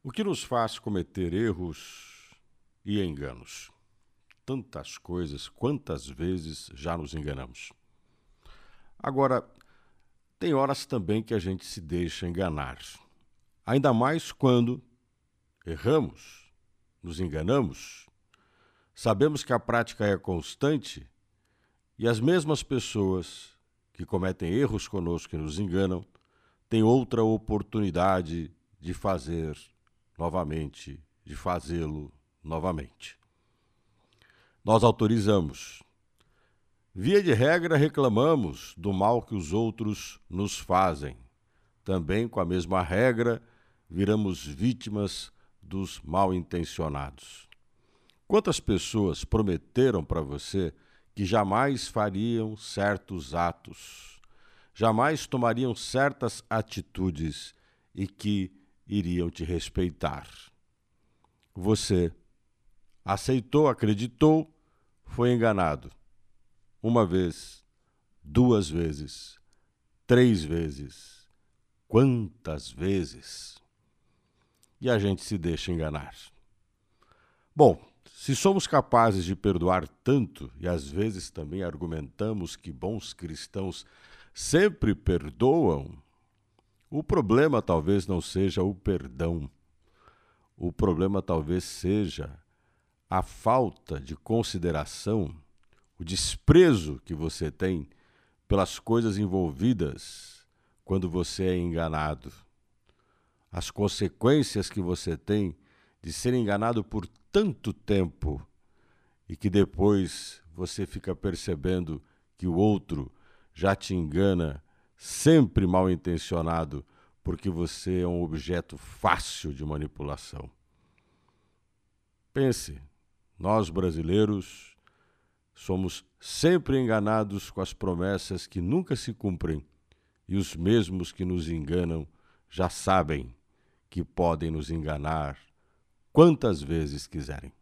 O que nos faz cometer erros e enganos? Tantas coisas, quantas vezes já nos enganamos. Agora, tem horas também que a gente se deixa enganar. Ainda mais quando erramos, nos enganamos, sabemos que a prática é constante e as mesmas pessoas que cometem erros conosco e nos enganam têm outra oportunidade de fazer novamente, de fazê-lo novamente. Nós autorizamos. Via de regra, reclamamos do mal que os outros nos fazem. Também, com a mesma regra, viramos vítimas dos mal intencionados. Quantas pessoas prometeram para você que jamais fariam certos atos, jamais tomariam certas atitudes e que iriam te respeitar. Você aceitou, acreditou, foi enganado. Uma vez, duas vezes, três vezes. Quantas vezes? E a gente se deixa enganar. Bom, se somos capazes de perdoar tanto e às vezes também argumentamos que bons cristãos sempre perdoam, o problema talvez não seja o perdão. O problema talvez seja a falta de consideração, o desprezo que você tem pelas coisas envolvidas quando você é enganado. As consequências que você tem de ser enganado por tanto tempo e que depois você fica percebendo que o outro já te engana sempre mal intencionado, porque você é um objeto fácil de manipulação. Pense, nós brasileiros somos sempre enganados com as promessas que nunca se cumprem, e os mesmos que nos enganam já sabem que podem nos enganar quantas vezes quiserem.